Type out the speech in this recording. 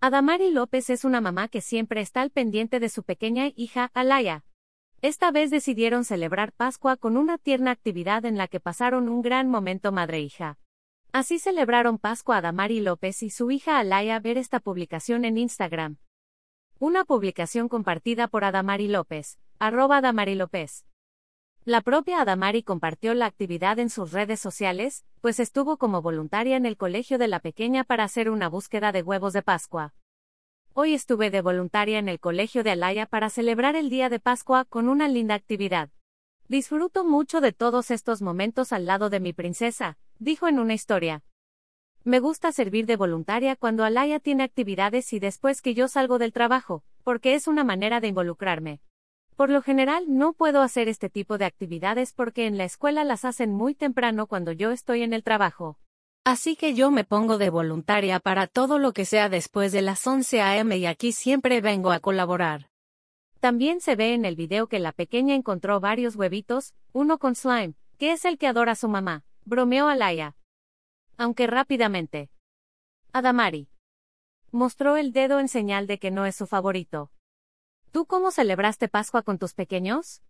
Adamari López es una mamá que siempre está al pendiente de su pequeña hija, Alaya. Esta vez decidieron celebrar Pascua con una tierna actividad en la que pasaron un gran momento madre-hija. Así celebraron Pascua Adamari López y su hija Alaya ver esta publicación en Instagram. Una publicación compartida por Adamari López, arroba Adamari López. La propia Adamari compartió la actividad en sus redes sociales, pues estuvo como voluntaria en el colegio de la pequeña para hacer una búsqueda de huevos de Pascua. Hoy estuve de voluntaria en el colegio de Alaya para celebrar el día de Pascua con una linda actividad. Disfruto mucho de todos estos momentos al lado de mi princesa, dijo en una historia. Me gusta servir de voluntaria cuando Alaya tiene actividades y después que yo salgo del trabajo, porque es una manera de involucrarme. Por lo general no puedo hacer este tipo de actividades porque en la escuela las hacen muy temprano cuando yo estoy en el trabajo. Así que yo me pongo de voluntaria para todo lo que sea después de las 11 a.m. y aquí siempre vengo a colaborar. También se ve en el video que la pequeña encontró varios huevitos, uno con slime, que es el que adora a su mamá, bromeó a Laia. Aunque rápidamente. Adamari. Mostró el dedo en señal de que no es su favorito. ¿Tú cómo celebraste Pascua con tus pequeños?